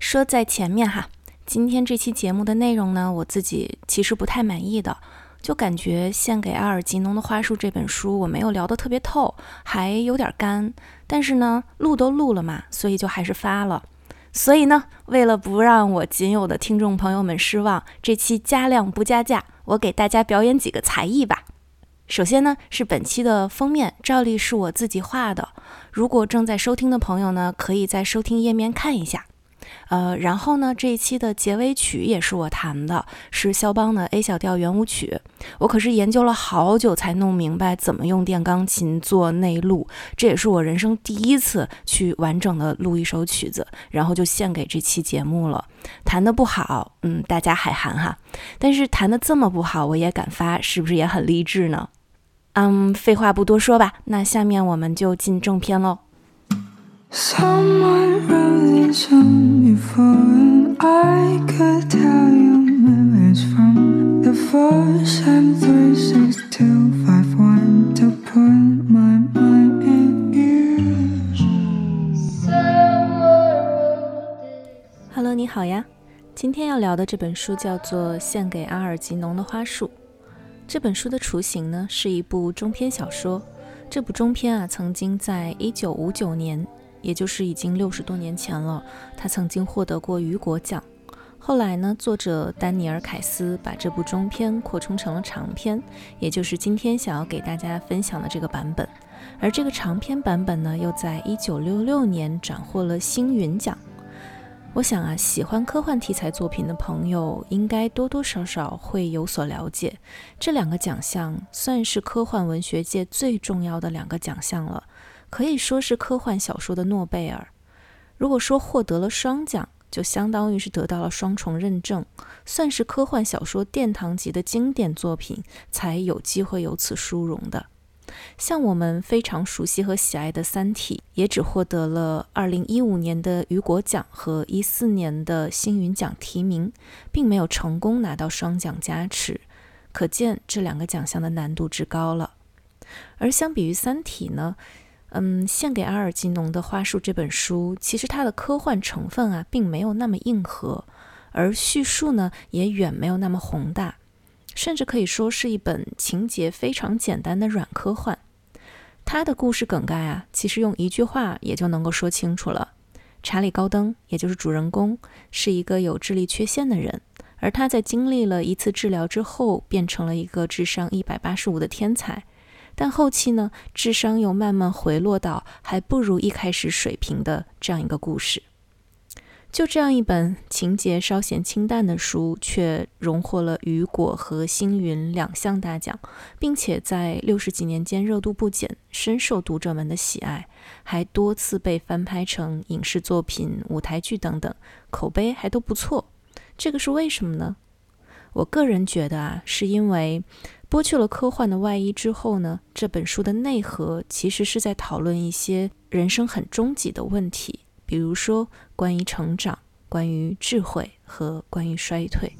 说在前面哈，今天这期节目的内容呢，我自己其实不太满意的，就感觉《献给阿尔吉农的花束》这本书我没有聊得特别透，还有点干。但是呢，录都录了嘛，所以就还是发了。所以呢，为了不让我仅有的听众朋友们失望，这期加量不加价，我给大家表演几个才艺吧。首先呢，是本期的封面，照例是我自己画的。如果正在收听的朋友呢，可以在收听页面看一下。呃，然后呢，这一期的结尾曲也是我弹的，是肖邦的 A 小调圆舞曲。我可是研究了好久才弄明白怎么用电钢琴做内录，这也是我人生第一次去完整的录一首曲子，然后就献给这期节目了。弹的不好，嗯，大家海涵哈。但是弹的这么不好，我也敢发，是不是也很励志呢？嗯，废话不多说吧，那下面我们就进正片喽。Someone wrote this on me for and I could tell you memories from the first time three six two five one to put my mind in ears. Hello, 你好呀。今天要聊的这本书叫做《献给阿尔吉农的花束》。这本书的雏形呢，是一部中篇小说。这部中篇啊，曾经在1959年也就是已经六十多年前了，他曾经获得过雨果奖。后来呢，作者丹尼尔·凯斯把这部中篇扩充成了长篇，也就是今天想要给大家分享的这个版本。而这个长篇版本呢，又在一九六六年斩获了星云奖。我想啊，喜欢科幻题材作品的朋友应该多多少少会有所了解。这两个奖项算是科幻文学界最重要的两个奖项了。可以说是科幻小说的诺贝尔。如果说获得了双奖，就相当于是得到了双重认证，算是科幻小说殿堂级的经典作品，才有机会有此殊荣的。像我们非常熟悉和喜爱的《三体》，也只获得了2015年的雨果奖和14年的星云奖提名，并没有成功拿到双奖加持，可见这两个奖项的难度之高了。而相比于《三体》呢？嗯，献给阿尔吉农的花束这本书，其实它的科幻成分啊，并没有那么硬核，而叙述呢，也远没有那么宏大，甚至可以说是一本情节非常简单的软科幻。它的故事梗概啊，其实用一句话也就能够说清楚了：查理·高登，也就是主人公，是一个有智力缺陷的人，而他在经历了一次治疗之后，变成了一个智商一百八十五的天才。但后期呢，智商又慢慢回落到还不如一开始水平的这样一个故事。就这样一本情节稍显清淡的书，却荣获了雨果和星云两项大奖，并且在六十几年间热度不减，深受读者们的喜爱，还多次被翻拍成影视作品、舞台剧等等，口碑还都不错。这个是为什么呢？我个人觉得啊，是因为。剥去了科幻的外衣之后呢，这本书的内核其实是在讨论一些人生很终极的问题，比如说关于成长、关于智慧和关于衰退。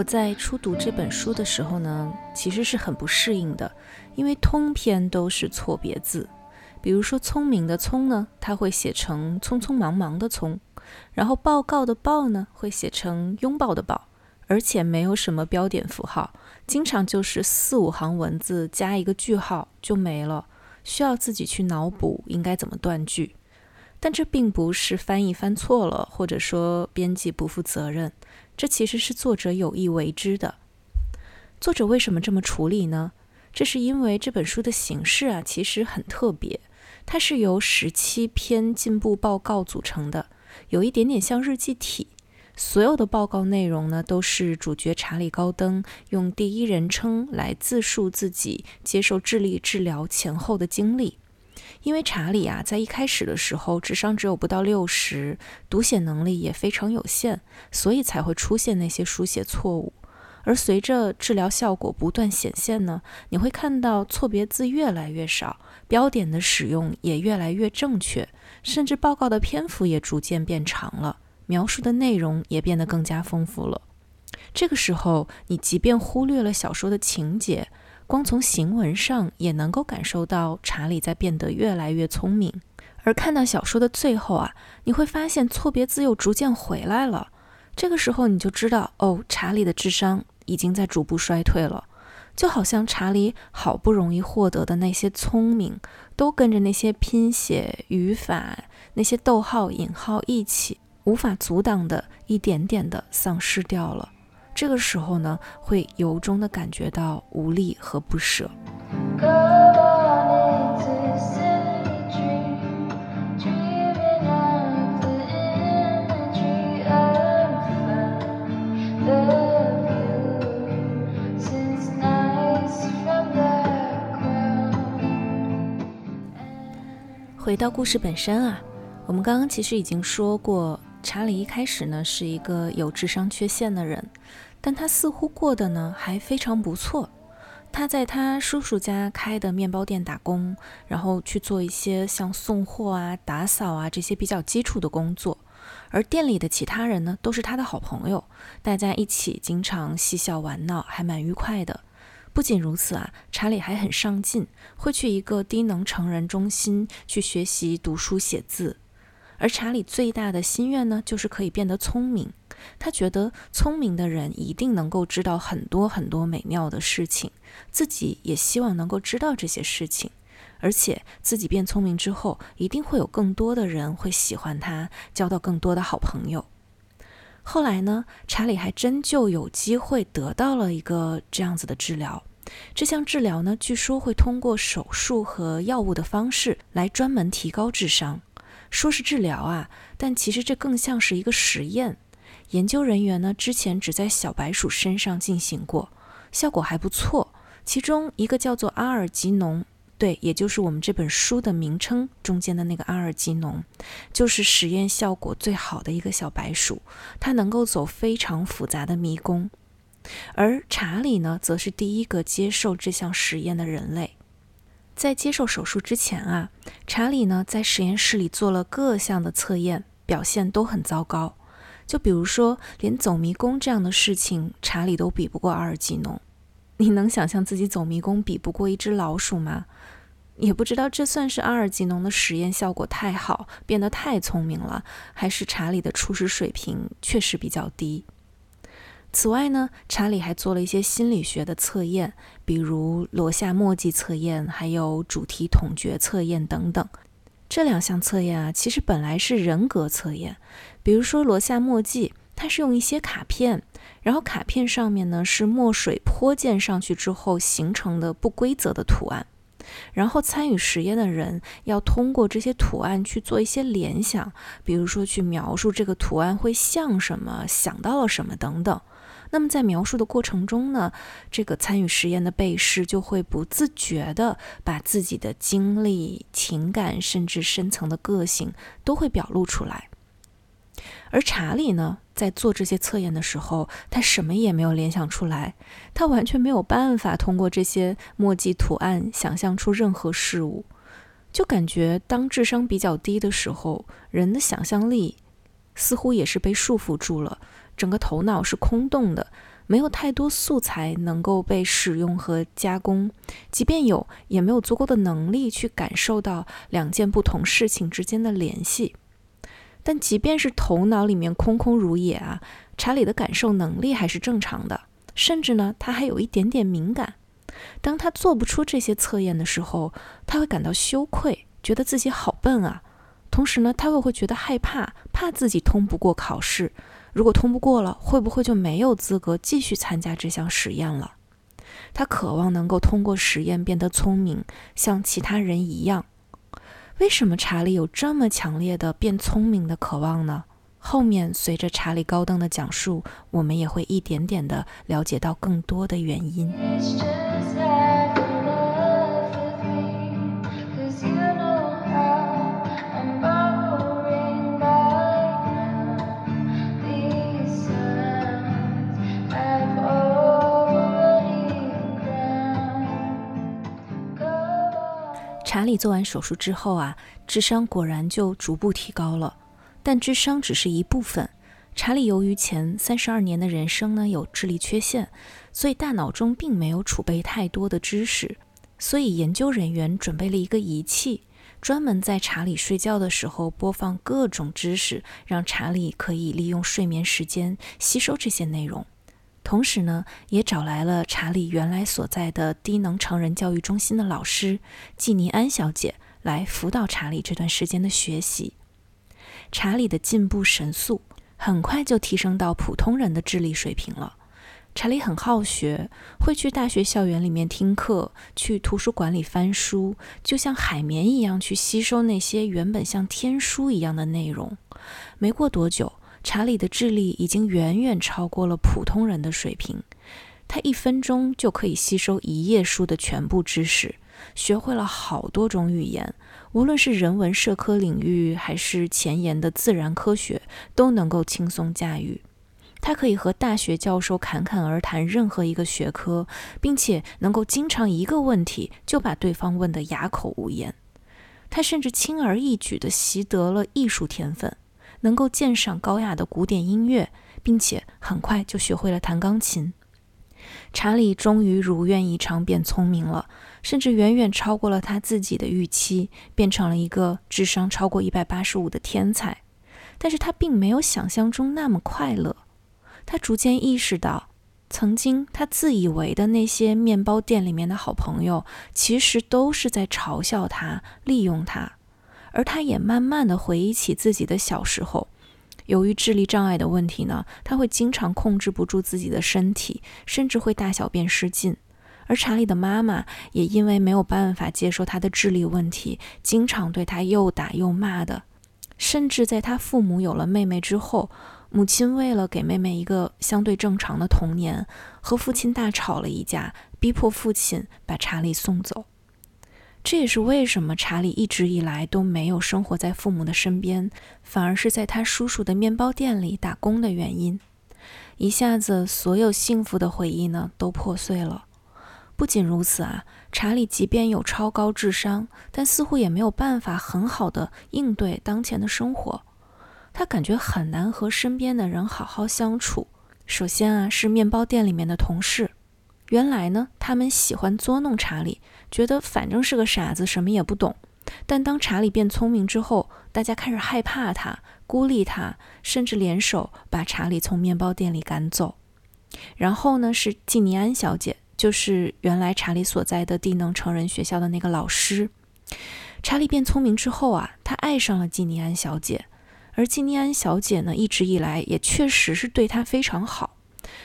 我在初读这本书的时候呢，其实是很不适应的，因为通篇都是错别字。比如说“聪明”的“聪”呢，它会写成“匆匆忙忙”的“匆”；然后“报告”的“报”呢，会写成“拥抱”的“抱”，而且没有什么标点符号，经常就是四五行文字加一个句号就没了，需要自己去脑补应该怎么断句。但这并不是翻译翻错了，或者说编辑不负责任。这其实是作者有意为之的。作者为什么这么处理呢？这是因为这本书的形式啊，其实很特别。它是由十七篇进步报告组成的，有一点点像日记体。所有的报告内容呢，都是主角查理·高登用第一人称来自述自己接受智力治疗前后的经历。因为查理啊，在一开始的时候智商只有不到六十，读写能力也非常有限，所以才会出现那些书写错误。而随着治疗效果不断显现呢，你会看到错别字越来越少，标点的使用也越来越正确，甚至报告的篇幅也逐渐变长了，描述的内容也变得更加丰富了。这个时候，你即便忽略了小说的情节，光从行文上也能够感受到查理在变得越来越聪明。而看到小说的最后啊，你会发现错别字又逐渐回来了。这个时候你就知道，哦，查理的智商已经在逐步衰退了。就好像查理好不容易获得的那些聪明，都跟着那些拼写、语法、那些逗号、引号一起，无法阻挡的，一点点的丧失掉了。这个时候呢，会由衷的感觉到无力和不舍。回到故事本身啊，我们刚刚其实已经说过，查理一开始呢是一个有智商缺陷的人，但他似乎过得呢还非常不错。他在他叔叔家开的面包店打工，然后去做一些像送货啊、打扫啊这些比较基础的工作，而店里的其他人呢都是他的好朋友，大家一起经常嬉笑玩闹，还蛮愉快的。不仅如此啊，查理还很上进，会去一个低能成人中心去学习读书写字。而查理最大的心愿呢，就是可以变得聪明。他觉得聪明的人一定能够知道很多很多美妙的事情，自己也希望能够知道这些事情，而且自己变聪明之后，一定会有更多的人会喜欢他，交到更多的好朋友。后来呢，查理还真就有机会得到了一个这样子的治疗。这项治疗呢，据说会通过手术和药物的方式来专门提高智商。说是治疗啊，但其实这更像是一个实验。研究人员呢，之前只在小白鼠身上进行过，效果还不错。其中一个叫做阿尔吉农。对，也就是我们这本书的名称中间的那个阿尔吉农，就是实验效果最好的一个小白鼠，它能够走非常复杂的迷宫。而查理呢，则是第一个接受这项实验的人类。在接受手术之前啊，查理呢在实验室里做了各项的测验，表现都很糟糕。就比如说，连走迷宫这样的事情，查理都比不过阿尔吉农。你能想象自己走迷宫比不过一只老鼠吗？也不知道这算是阿尔吉农的实验效果太好，变得太聪明了，还是查理的初始水平确实比较低。此外呢，查理还做了一些心理学的测验，比如罗夏墨迹测验，还有主题统觉测验等等。这两项测验啊，其实本来是人格测验，比如说罗夏墨迹。它是用一些卡片，然后卡片上面呢是墨水泼溅上去之后形成的不规则的图案，然后参与实验的人要通过这些图案去做一些联想，比如说去描述这个图案会像什么，想到了什么等等。那么在描述的过程中呢，这个参与实验的被试就会不自觉地把自己的经历、情感，甚至深层的个性都会表露出来。而查理呢，在做这些测验的时候，他什么也没有联想出来，他完全没有办法通过这些墨迹图案想象出任何事物，就感觉当智商比较低的时候，人的想象力似乎也是被束缚住了，整个头脑是空洞的，没有太多素材能够被使用和加工，即便有，也没有足够的能力去感受到两件不同事情之间的联系。但即便是头脑里面空空如也啊，查理的感受能力还是正常的，甚至呢，他还有一点点敏感。当他做不出这些测验的时候，他会感到羞愧，觉得自己好笨啊。同时呢，他又会觉得害怕，怕自己通不过考试。如果通不过了，会不会就没有资格继续参加这项实验了？他渴望能够通过实验变得聪明，像其他人一样。为什么查理有这么强烈的变聪明的渴望呢？后面随着查理高登的讲述，我们也会一点点的了解到更多的原因。查理做完手术之后啊，智商果然就逐步提高了。但智商只是一部分。查理由于前三十二年的人生呢有智力缺陷，所以大脑中并没有储备太多的知识。所以研究人员准备了一个仪器，专门在查理睡觉的时候播放各种知识，让查理可以利用睡眠时间吸收这些内容。同时呢，也找来了查理原来所在的低能成人教育中心的老师季尼安小姐来辅导查理这段时间的学习。查理的进步神速，很快就提升到普通人的智力水平了。查理很好学，会去大学校园里面听课，去图书馆里翻书，就像海绵一样去吸收那些原本像天书一样的内容。没过多久，查理的智力已经远远超过了普通人的水平。他一分钟就可以吸收一页书的全部知识，学会了好多种语言。无论是人文社科领域，还是前沿的自然科学，都能够轻松驾驭。他可以和大学教授侃侃而谈任何一个学科，并且能够经常一个问题就把对方问得哑口无言。他甚至轻而易举地习得了艺术天分，能够鉴赏高雅的古典音乐，并且很快就学会了弹钢琴。查理终于如愿以偿变聪明了。甚至远远超过了他自己的预期，变成了一个智商超过一百八十五的天才。但是他并没有想象中那么快乐。他逐渐意识到，曾经他自以为的那些面包店里面的好朋友，其实都是在嘲笑他、利用他。而他也慢慢的回忆起自己的小时候，由于智力障碍的问题呢，他会经常控制不住自己的身体，甚至会大小便失禁。而查理的妈妈也因为没有办法接受他的智力问题，经常对他又打又骂的。甚至在他父母有了妹妹之后，母亲为了给妹妹一个相对正常的童年，和父亲大吵了一架，逼迫父亲把查理送走。这也是为什么查理一直以来都没有生活在父母的身边，反而是在他叔叔的面包店里打工的原因。一下子，所有幸福的回忆呢，都破碎了。不仅如此啊，查理即便有超高智商，但似乎也没有办法很好的应对当前的生活。他感觉很难和身边的人好好相处。首先啊，是面包店里面的同事。原来呢，他们喜欢捉弄查理，觉得反正是个傻子，什么也不懂。但当查理变聪明之后，大家开始害怕他，孤立他，甚至联手把查理从面包店里赶走。然后呢，是季尼安小姐。就是原来查理所在的低能成人学校的那个老师。查理变聪明之后啊，他爱上了季尼安小姐，而季尼安小姐呢，一直以来也确实是对他非常好。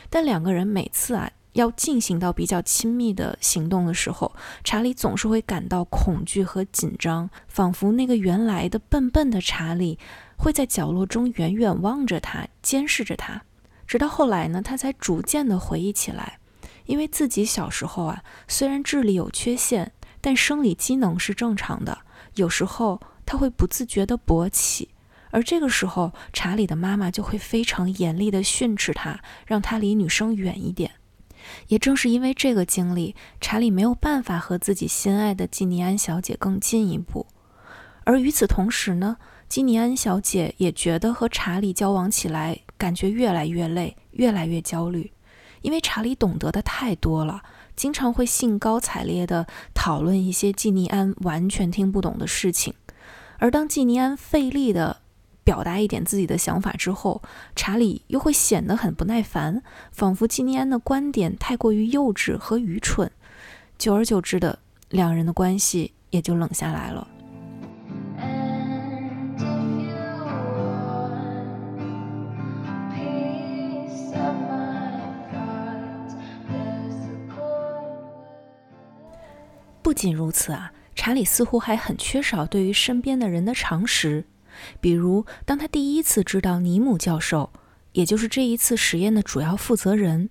但两个人每次啊要进行到比较亲密的行动的时候，查理总是会感到恐惧和紧张，仿佛那个原来的笨笨的查理会在角落中远远望着他，监视着他。直到后来呢，他才逐渐的回忆起来。因为自己小时候啊，虽然智力有缺陷，但生理机能是正常的。有时候他会不自觉地勃起，而这个时候，查理的妈妈就会非常严厉地训斥他，让他离女生远一点。也正是因为这个经历，查理没有办法和自己心爱的基尼安小姐更进一步。而与此同时呢，基尼安小姐也觉得和查理交往起来，感觉越来越累，越来越焦虑。因为查理懂得的太多了，经常会兴高采烈地讨论一些季尼安完全听不懂的事情，而当季尼安费力地表达一点自己的想法之后，查理又会显得很不耐烦，仿佛季尼安的观点太过于幼稚和愚蠢。久而久之的，两人的关系也就冷下来了。不仅如此啊，查理似乎还很缺少对于身边的人的常识。比如，当他第一次知道尼姆教授，也就是这一次实验的主要负责人，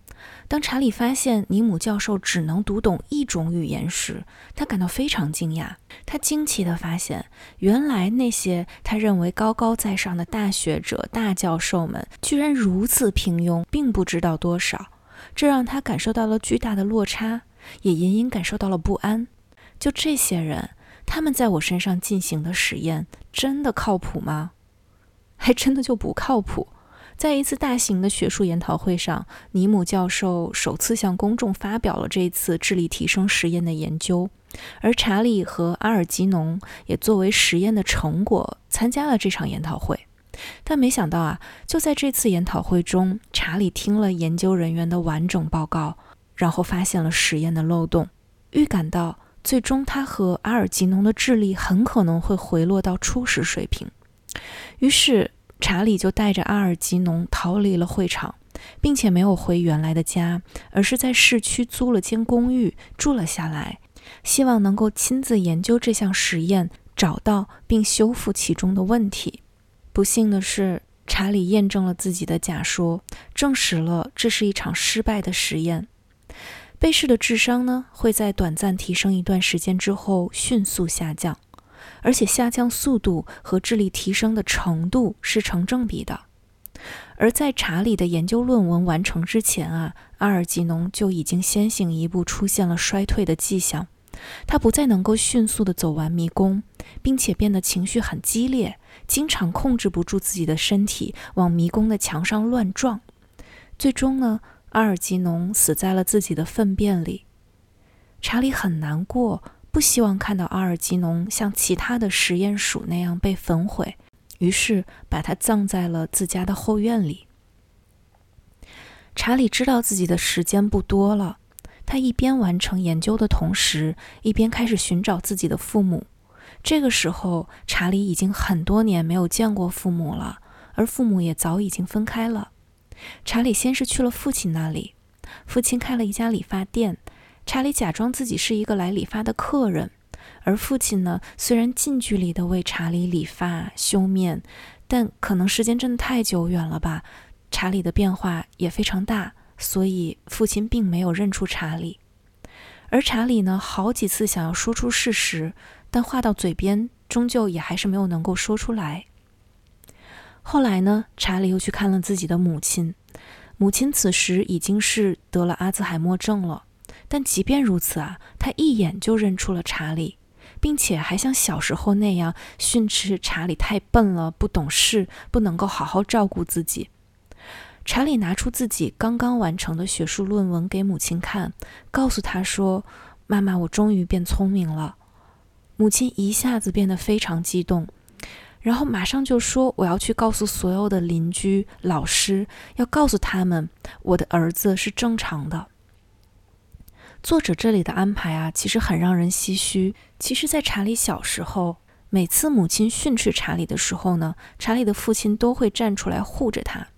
当查理发现尼姆教授只能读懂一种语言时，他感到非常惊讶。他惊奇地发现，原来那些他认为高高在上的大学者、大教授们，居然如此平庸，并不知道多少。这让他感受到了巨大的落差，也隐隐感受到了不安。就这些人，他们在我身上进行的实验真的靠谱吗？还真的就不靠谱。在一次大型的学术研讨会上，尼姆教授首次向公众发表了这次智力提升实验的研究，而查理和阿尔吉农也作为实验的成果参加了这场研讨会。但没想到啊，就在这次研讨会中，查理听了研究人员的完整报告，然后发现了实验的漏洞，预感到最终他和阿尔吉农的智力很可能会回落到初始水平，于是。查理就带着阿尔吉农逃离了会场，并且没有回原来的家，而是在市区租了间公寓住了下来，希望能够亲自研究这项实验，找到并修复其中的问题。不幸的是，查理验证了自己的假说，证实了这是一场失败的实验。被试的智商呢，会在短暂提升一段时间之后迅速下降。而且下降速度和智力提升的程度是成正比的。而在查理的研究论文完成之前啊，阿尔吉农就已经先行一步出现了衰退的迹象。他不再能够迅速地走完迷宫，并且变得情绪很激烈，经常控制不住自己的身体往迷宫的墙上乱撞。最终呢，阿尔吉农死在了自己的粪便里。查理很难过。不希望看到阿尔吉农像其他的实验鼠那样被焚毁，于是把它葬在了自家的后院里。查理知道自己的时间不多了，他一边完成研究的同时，一边开始寻找自己的父母。这个时候，查理已经很多年没有见过父母了，而父母也早已经分开了。查理先是去了父亲那里，父亲开了一家理发店。查理假装自己是一个来理发的客人，而父亲呢，虽然近距离的为查理理发修面，但可能时间真的太久远了吧，查理的变化也非常大，所以父亲并没有认出查理。而查理呢，好几次想要说出事实，但话到嘴边，终究也还是没有能够说出来。后来呢，查理又去看了自己的母亲，母亲此时已经是得了阿兹海默症了。但即便如此啊，他一眼就认出了查理，并且还像小时候那样训斥查理太笨了、不懂事、不能够好好照顾自己。查理拿出自己刚刚完成的学术论文给母亲看，告诉他说：“妈妈，我终于变聪明了。”母亲一下子变得非常激动，然后马上就说：“我要去告诉所有的邻居、老师，要告诉他们我的儿子是正常的。”作者这里的安排啊，其实很让人唏嘘。其实，在查理小时候，每次母亲训斥查理的时候呢，查理的父亲都会站出来护着他，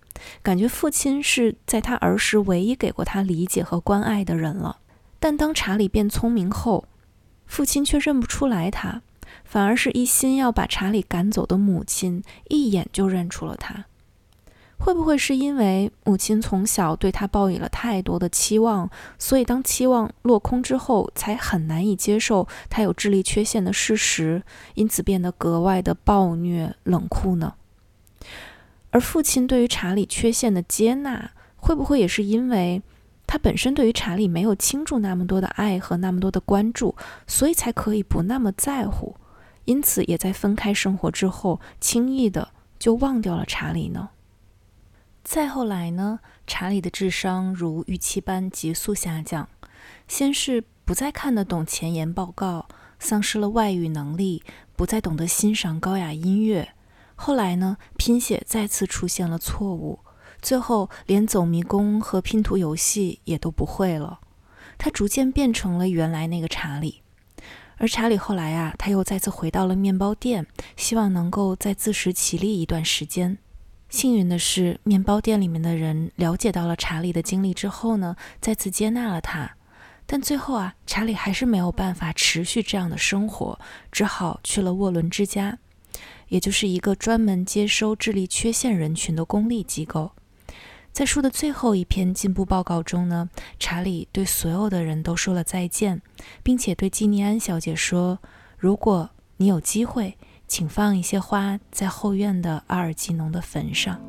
感觉父亲是在他儿时唯一给过他理解和关爱的人了。但当查理变聪明后，父亲却认不出来他，反而是一心要把查理赶走的母亲一眼就认出了他。会不会是因为母亲从小对他抱以了太多的期望，所以当期望落空之后，才很难以接受他有智力缺陷的事实，因此变得格外的暴虐冷酷呢？而父亲对于查理缺陷的接纳，会不会也是因为他本身对于查理没有倾注那么多的爱和那么多的关注，所以才可以不那么在乎，因此也在分开生活之后，轻易的就忘掉了查理呢？再后来呢，查理的智商如预期般急速下降，先是不再看得懂前沿报告，丧失了外语能力，不再懂得欣赏高雅音乐。后来呢，拼写再次出现了错误，最后连走迷宫和拼图游戏也都不会了。他逐渐变成了原来那个查理。而查理后来啊，他又再次回到了面包店，希望能够再自食其力一段时间。幸运的是，面包店里面的人了解到了查理的经历之后呢，再次接纳了他。但最后啊，查理还是没有办法持续这样的生活，只好去了沃伦之家，也就是一个专门接收智力缺陷人群的公立机构。在书的最后一篇进步报告中呢，查理对所有的人都说了再见，并且对基尼安小姐说：“如果你有机会。”请放一些花在后院的阿尔吉农的坟上。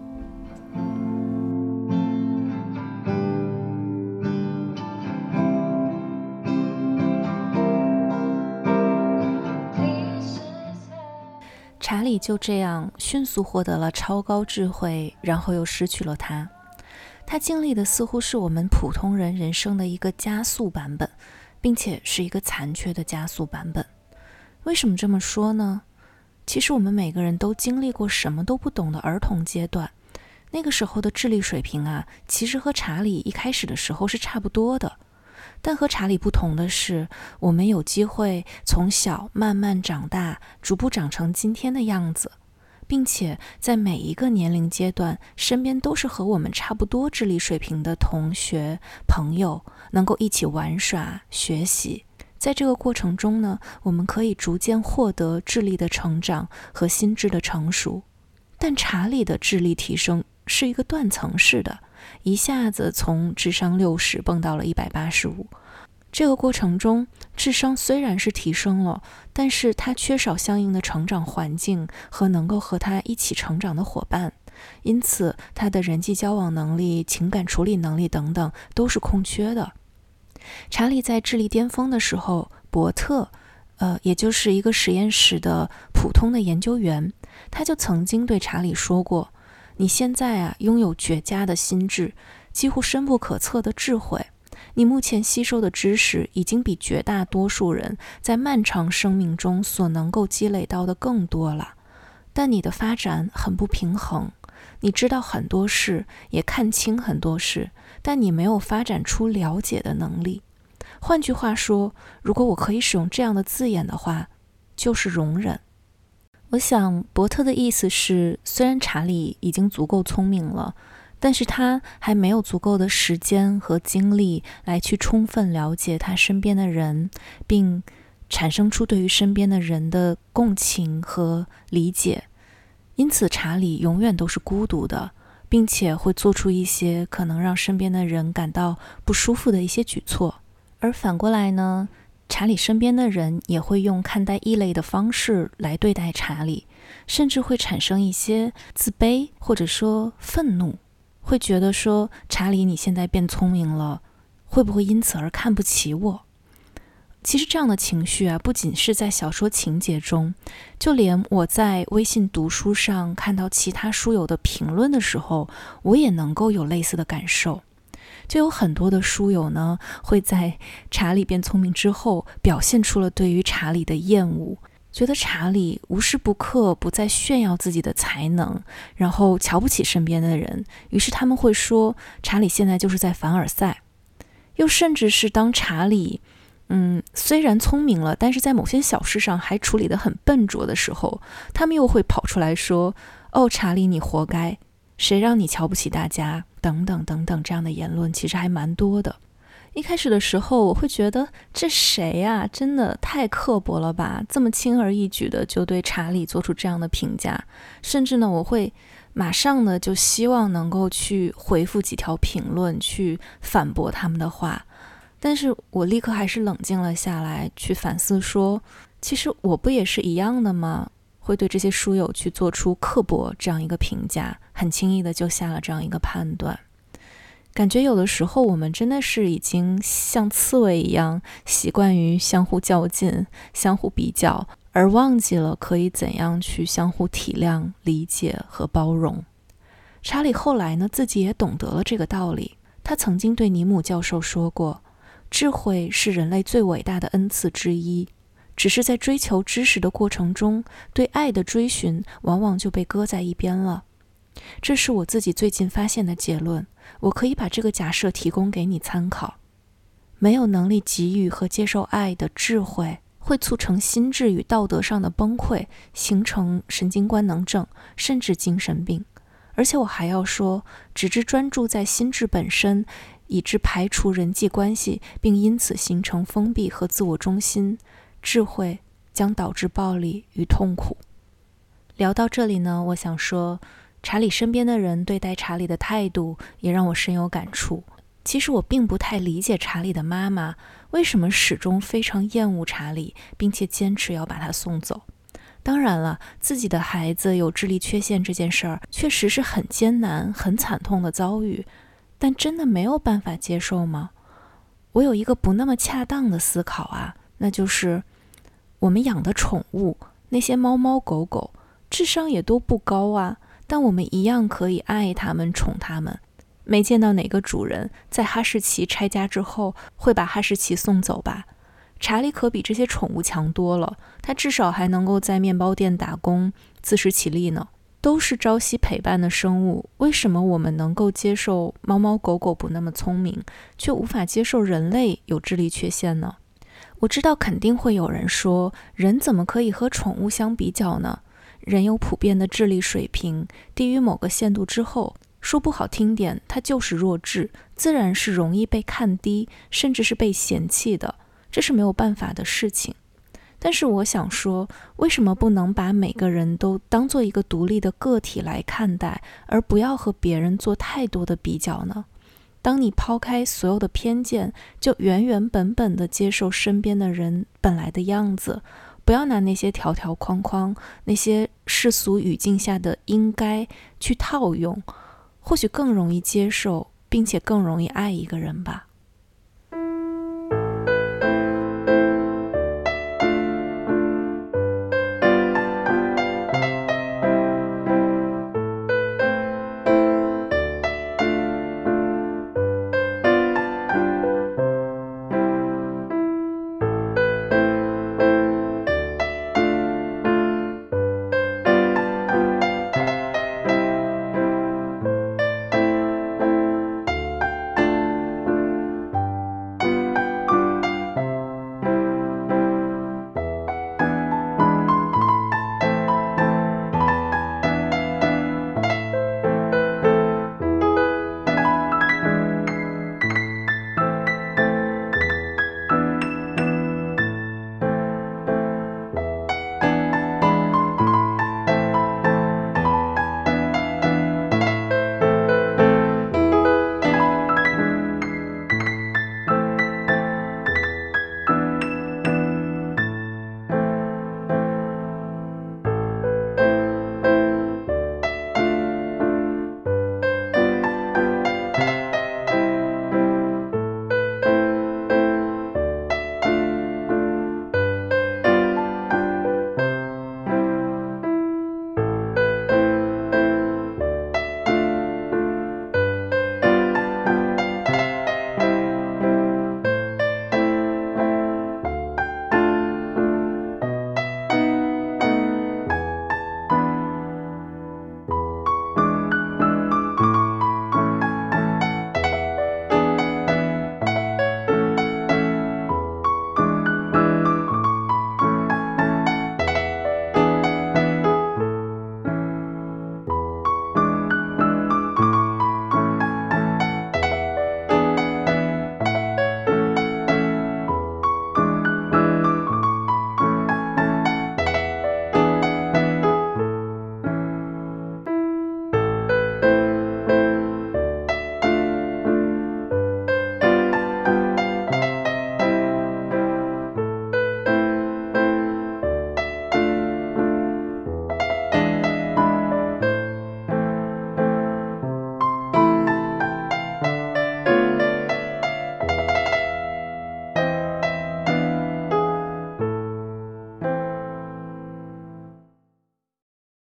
查理就这样迅速获得了超高智慧，然后又失去了它。他经历的似乎是我们普通人人生的一个加速版本，并且是一个残缺的加速版本。为什么这么说呢？其实我们每个人都经历过什么都不懂的儿童阶段，那个时候的智力水平啊，其实和查理一开始的时候是差不多的。但和查理不同的是，我们有机会从小慢慢长大，逐步长成今天的样子，并且在每一个年龄阶段，身边都是和我们差不多智力水平的同学、朋友，能够一起玩耍、学习。在这个过程中呢，我们可以逐渐获得智力的成长和心智的成熟。但查理的智力提升是一个断层式的。一下子从智商六十蹦到了一百八十五，这个过程中，智商虽然是提升了，但是他缺少相应的成长环境和能够和他一起成长的伙伴，因此他的人际交往能力、情感处理能力等等都是空缺的。查理在智力巅峰的时候，伯特，呃，也就是一个实验室的普通的研究员，他就曾经对查理说过。你现在啊，拥有绝佳的心智，几乎深不可测的智慧。你目前吸收的知识已经比绝大多数人在漫长生命中所能够积累到的更多了。但你的发展很不平衡。你知道很多事，也看清很多事，但你没有发展出了解的能力。换句话说，如果我可以使用这样的字眼的话，就是容忍。我想，伯特的意思是，虽然查理已经足够聪明了，但是他还没有足够的时间和精力来去充分了解他身边的人，并产生出对于身边的人的共情和理解。因此，查理永远都是孤独的，并且会做出一些可能让身边的人感到不舒服的一些举措。而反过来呢？查理身边的人也会用看待异类的方式来对待查理，甚至会产生一些自卑或者说愤怒，会觉得说查理你现在变聪明了，会不会因此而看不起我？其实这样的情绪啊，不仅是在小说情节中，就连我在微信读书上看到其他书友的评论的时候，我也能够有类似的感受。就有很多的书友呢，会在查理变聪明之后，表现出了对于查理的厌恶，觉得查理无时不刻不在炫耀自己的才能，然后瞧不起身边的人。于是他们会说，查理现在就是在凡尔赛。又甚至是当查理，嗯，虽然聪明了，但是在某些小事上还处理得很笨拙的时候，他们又会跑出来说：“哦，查理，你活该。”谁让你瞧不起大家？等等等等，这样的言论其实还蛮多的。一开始的时候，我会觉得这谁呀？真的太刻薄了吧！这么轻而易举的就对查理做出这样的评价，甚至呢，我会马上呢就希望能够去回复几条评论，去反驳他们的话。但是我立刻还是冷静了下来，去反思说，其实我不也是一样的吗？会对这些书友去做出刻薄这样一个评价，很轻易的就下了这样一个判断。感觉有的时候我们真的是已经像刺猬一样，习惯于相互较劲、相互比较，而忘记了可以怎样去相互体谅、理解和包容。查理后来呢，自己也懂得了这个道理。他曾经对尼姆教授说过：“智慧是人类最伟大的恩赐之一。”只是在追求知识的过程中，对爱的追寻往往就被搁在一边了。这是我自己最近发现的结论。我可以把这个假设提供给你参考。没有能力给予和接受爱的智慧，会促成心智与道德上的崩溃，形成神经官能症，甚至精神病。而且我还要说，只知专注在心智本身，以致排除人际关系，并因此形成封闭和自我中心。智慧将导致暴力与痛苦。聊到这里呢，我想说，查理身边的人对待查理的态度也让我深有感触。其实我并不太理解查理的妈妈为什么始终非常厌恶查理，并且坚持要把他送走。当然了，自己的孩子有智力缺陷这件事儿确实是很艰难、很惨痛的遭遇，但真的没有办法接受吗？我有一个不那么恰当的思考啊。那就是我们养的宠物，那些猫猫狗狗，智商也都不高啊，但我们一样可以爱他们、宠他们。没见到哪个主人在哈士奇拆家之后会把哈士奇送走吧？查理可比这些宠物强多了，他至少还能够在面包店打工，自食其力呢。都是朝夕陪伴的生物，为什么我们能够接受猫猫狗狗不那么聪明，却无法接受人类有智力缺陷呢？我知道肯定会有人说，人怎么可以和宠物相比较呢？人有普遍的智力水平，低于某个限度之后，说不好听点，它就是弱智，自然是容易被看低，甚至是被嫌弃的，这是没有办法的事情。但是我想说，为什么不能把每个人都当做一个独立的个体来看待，而不要和别人做太多的比较呢？当你抛开所有的偏见，就原原本本的接受身边的人本来的样子，不要拿那些条条框框、那些世俗语境下的应该去套用，或许更容易接受，并且更容易爱一个人吧。